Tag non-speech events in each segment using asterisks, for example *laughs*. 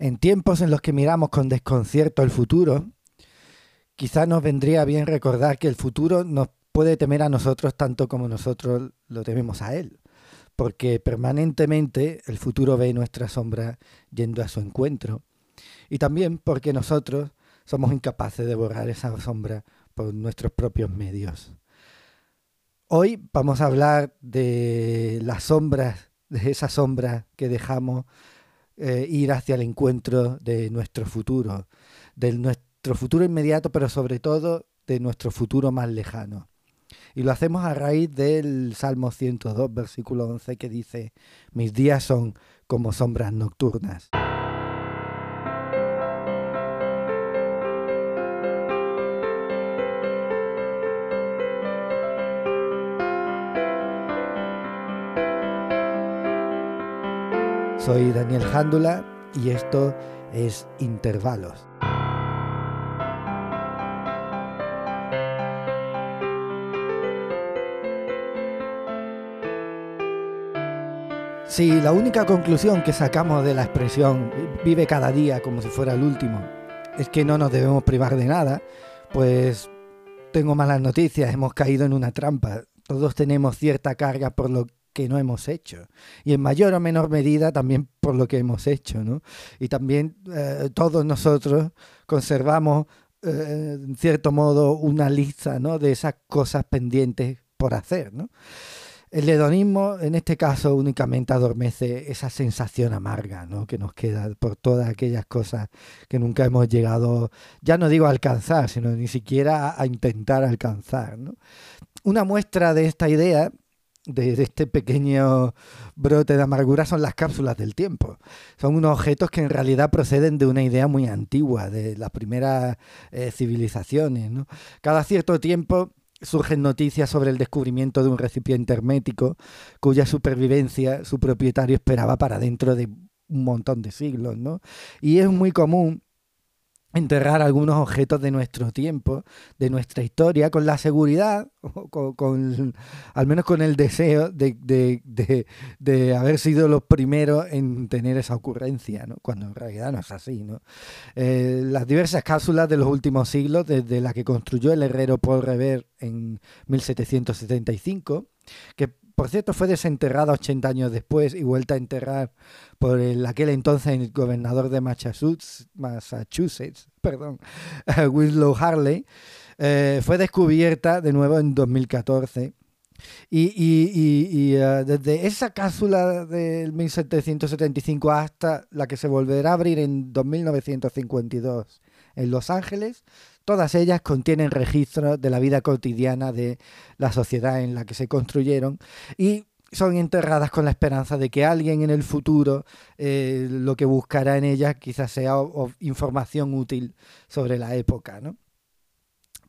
En tiempos en los que miramos con desconcierto el futuro, quizá nos vendría bien recordar que el futuro nos puede temer a nosotros tanto como nosotros lo tememos a él, porque permanentemente el futuro ve nuestra sombra yendo a su encuentro, y también porque nosotros somos incapaces de borrar esa sombra por nuestros propios medios. Hoy vamos a hablar de las sombras, de esa sombra que dejamos eh, ir hacia el encuentro de nuestro futuro, de nuestro futuro inmediato, pero sobre todo de nuestro futuro más lejano. Y lo hacemos a raíz del Salmo 102, versículo 11, que dice, mis días son como sombras nocturnas. Soy Daniel Jándula y esto es Intervalos. Sí, la única conclusión que sacamos de la expresión vive cada día como si fuera el último es que no nos debemos privar de nada, pues tengo malas noticias, hemos caído en una trampa. Todos tenemos cierta carga por lo que no hemos hecho. Y en mayor o menor medida también por lo que hemos hecho, ¿no? Y también eh, todos nosotros conservamos, eh, en cierto modo, una lista, ¿no? De esas cosas pendientes por hacer, ¿no? El hedonismo, en este caso, únicamente adormece esa sensación amarga ¿no? que nos queda por todas aquellas cosas que nunca hemos llegado, ya no digo a alcanzar, sino ni siquiera a, intentar alcanzar. ¿no? Una muestra de esta idea de, este pequeño brote de amargura son las cápsulas del tiempo. Son unos objetos que en realidad proceden de una idea muy antigua, de las primeras eh, civilizaciones. Cada cierto tiempo surgen noticias sobre el descubrimiento de un recipiente hermético cuya supervivencia su propietario esperaba para dentro de un montón de siglos. ¿no? Y es muy común enterrar algunos objetos de nuestro tiempo, de nuestra historia, con la seguridad, con, al menos con el deseo de, haber sido los primeros en tener esa ocurrencia, cuando en realidad no es así. Eh, las diversas cápsulas de los últimos siglos, desde la que construyó el herrero Paul Revere en 1775, que por cierto, fue desenterrada 80 años después y vuelta a enterrar por el, aquel entonces gobernador de Massachusetts, Massachusetts perdón, *laughs* Winslow Harley. Eh, fue descubierta de nuevo en 2014. Y, uh, desde esa cápsula del 1775 hasta la que se volverá a abrir en 2952 en Los Ángeles, Todas ellas contienen registros de la vida cotidiana de la sociedad en la que se construyeron y son enterradas con la esperanza de que alguien en el futuro eh, lo que buscará en ellas quizás sea información útil sobre la época. ¿no?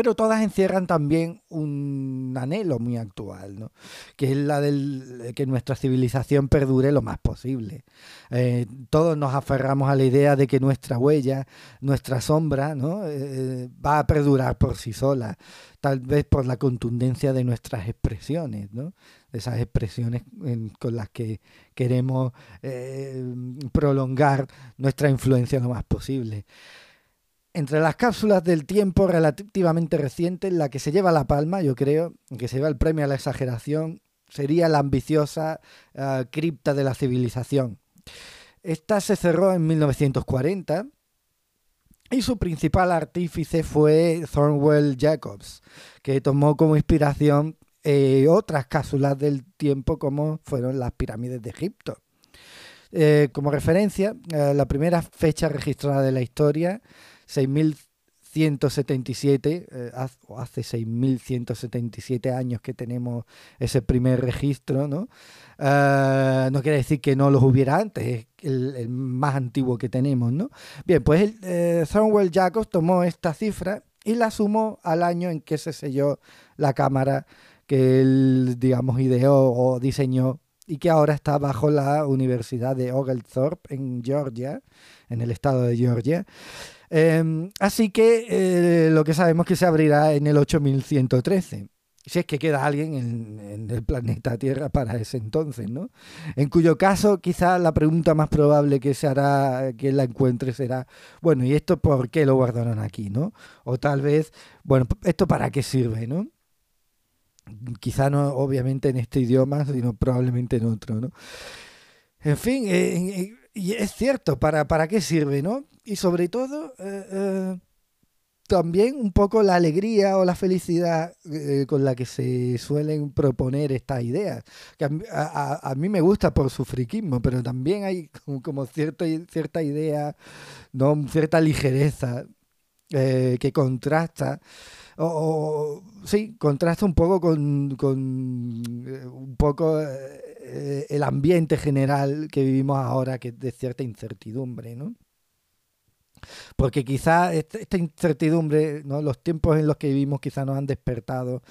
Pero todas encierran también un anhelo muy actual, ¿no? que es la de que nuestra civilización perdure lo más posible. Eh, todos nos aferramos a la idea de que nuestra huella, nuestra sombra, ¿no? Eh, va a perdurar por sí sola, tal vez por la contundencia de nuestras expresiones, ¿no? esas expresiones con las que queremos eh, prolongar nuestra influencia lo más posible. Entre las cápsulas del tiempo relativamente reciente, la que se lleva la palma, yo creo, que se lleva el premio a la exageración, sería la ambiciosa eh, cripta de la civilización. Esta se cerró en 1940 y su principal artífice fue Thornwell Jacobs, que tomó como inspiración eh, otras cápsulas del tiempo como fueron las pirámides de Egipto. Eh, como referencia, la primera fecha registrada de la historia 6.177, eh, hace 6.177 años que tenemos ese primer registro, ¿no? Ah, no quiere decir que no los hubiera antes, es el, más antiguo que tenemos, ¿no? Bien, pues el, eh, Thornwell Jacobs tomó esta cifra y la sumó al año en que se selló la cámara que él, digamos, ideó o diseñó y que ahora está bajo la Universidad de Oglethorpe en Georgia, en el estado de Georgia. Em, así que eh, lo que sabemos es que se abrirá en el 8113. si es que queda alguien en, el planeta Tierra para ese entonces, ¿no? En cuyo caso, quizás la pregunta más probable que se hará, que la encuentre será, bueno, ¿y esto por qué lo guardaron aquí, no? O tal vez, bueno, ¿esto para qué sirve, no? Quizá no, obviamente, en este idioma, sino probablemente en otro, ¿no? En fin, eh, y es cierto, ¿para, ¿para qué sirve, no? Y sobre todo... Eh, eh, también un poco la alegría o la felicidad eh, con la que se suelen proponer estas ideas. Que a, mí me gusta por su friquismo, pero también hay como, cierta, cierta idea, ¿no? cierta ligereza que contrasta. O, sí, contrasta un poco con, con un poco el ambiente general que vivimos ahora, que es de cierta incertidumbre, ¿no? Porque quizá esta incertidumbre, ¿no? los tiempos en los que vivimos quizá nos han despertado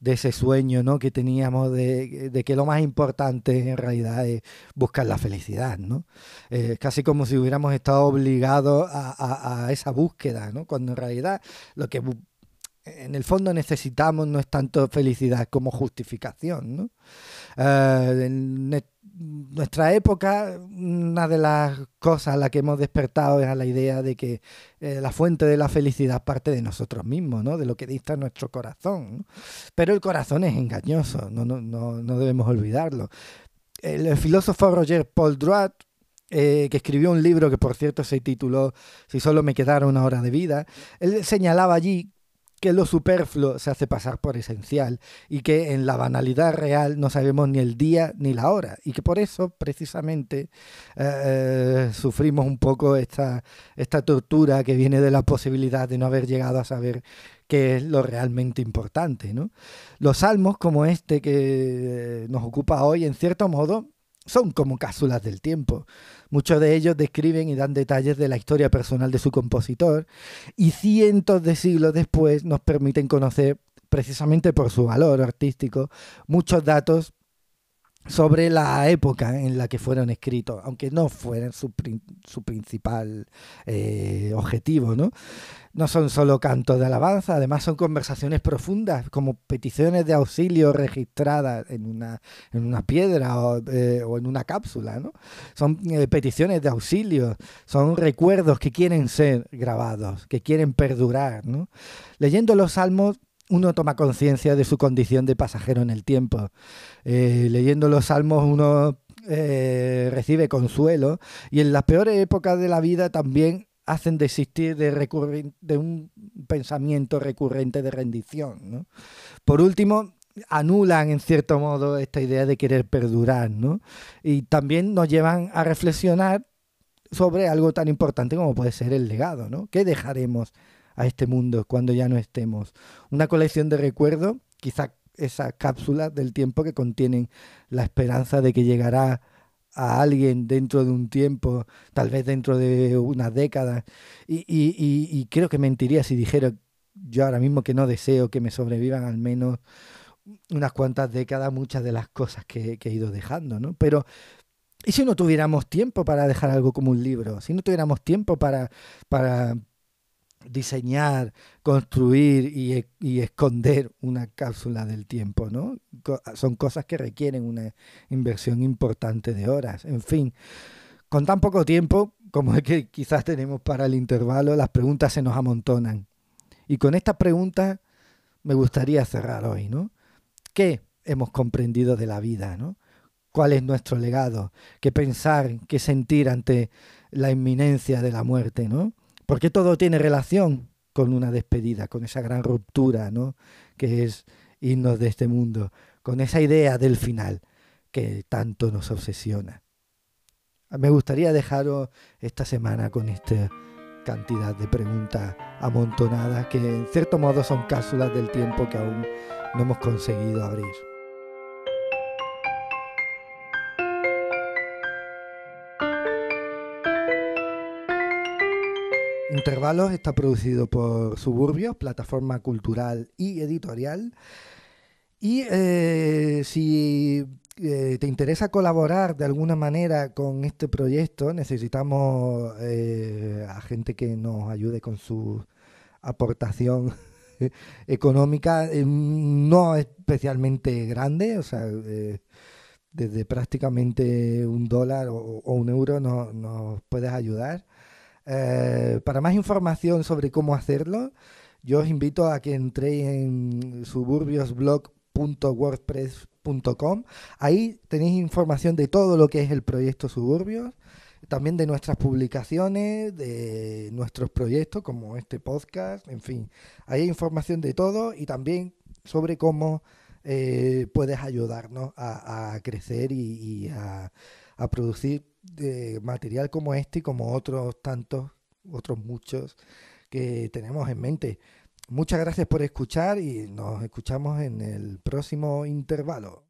de ese sueño ¿no? que teníamos de, que lo más importante en realidad es buscar la felicidad. ¿no? Eh, casi como si hubiéramos estado obligados a, a, esa búsqueda, ¿no? cuando en realidad lo que en el fondo necesitamos no es tanto felicidad como justificación. ¿no? Eh, nuestra época, una de las cosas a las que hemos despertado es a la idea de que eh, la fuente de la felicidad parte de nosotros mismos, ¿no? de lo que dicta nuestro corazón. Pero el corazón es engañoso, no, no, no, no debemos olvidarlo. El, filósofo Roger Paul Druat eh, que escribió un libro que por cierto se tituló Si solo me quedara una hora de vida, él señalaba allí que lo superfluo se hace pasar por esencial y que en la banalidad real no sabemos ni el día ni la hora y que por eso precisamente eh, eh, sufrimos un poco esta, esta tortura que viene de la posibilidad de no haber llegado a saber qué es lo realmente importante. ¿no? Los salmos como este que nos ocupa hoy, en cierto modo, son como cápsulas del tiempo. Muchos de ellos describen y dan detalles de la historia personal de su compositor y cientos de siglos después nos permiten conocer, precisamente por su valor artístico, muchos datos sobre la época en la que fueron escritos, aunque no fueran su, su principal eh, objetivo, ¿no? No son solo cantos de alabanza, además son conversaciones profundas, como peticiones de auxilio registradas en una, en una piedra o, eh, en una cápsula, ¿no? Son eh, peticiones de auxilio, son recuerdos que quieren ser grabados, que quieren perdurar, ¿no? Leyendo los salmos uno toma conciencia de su condición de pasajero en el tiempo. Eh, leyendo los salmos uno eh, recibe consuelo y en las peores épocas de la vida también hacen desistir de, de un pensamiento recurrente de rendición. Por último, anulan en cierto modo esta idea de querer perdurar, ¿no? Y también nos llevan a reflexionar sobre algo tan importante como puede ser el legado, ¿no? ¿Qué dejaremos a este mundo cuando ya no estemos. Una colección de recuerdos, quizá esa cápsula del tiempo que contienen la esperanza de que llegará a alguien dentro de un tiempo, tal vez dentro de unas décadas. Y, y, creo que mentiría si dijera yo ahora mismo que no deseo que me sobrevivan al menos unas cuantas décadas muchas de las cosas que, que he ido dejando, ¿no? Pero ¿Y si no tuviéramos tiempo para dejar algo como un libro? Si no tuviéramos tiempo para, para, diseñar, construir y, esconder una cápsula del tiempo, ¿no? son cosas que requieren una inversión importante de horas. En fin, con tan poco tiempo como es que quizás tenemos para el intervalo, las preguntas se nos amontonan. Y con estas preguntas me gustaría cerrar hoy, ¿no? ¿Qué hemos comprendido de la vida, ¿no? ¿Cuál es nuestro legado? ¿Qué pensar, qué sentir ante la inminencia de la muerte, ¿no? Porque todo tiene relación con una despedida, con esa gran ruptura, ¿no? Que es irnos de este mundo, con esa idea del final que tanto nos obsesiona. Me gustaría dejaros esta semana con esta cantidad de preguntas amontonadas que en cierto modo son cápsulas del tiempo que aún no hemos conseguido abrir. Intervalos está producido por Suburbios, plataforma cultural y editorial. Y eh, si eh, te interesa colaborar de alguna manera con este proyecto, necesitamos eh, a gente que nos ayude con su aportación *laughs* económica no especialmente grande, o sea, desde prácticamente un dólar o, un euro nos puedes ayudar. Para más información sobre cómo hacerlo, yo os invito a que entréis en suburbiosblog.wordpress.com. Ahí tenéis información de todo lo que es el proyecto Suburbios también de nuestras publicaciones, de nuestros proyectos como este podcast, en fin, hay información de todo y también sobre cómo eh, puedes ayudarnos a, crecer y, a, producir de material como este y como otros tantos, otros muchos que tenemos en mente. Muchas gracias por escuchar y nos escuchamos en el próximo intervalo.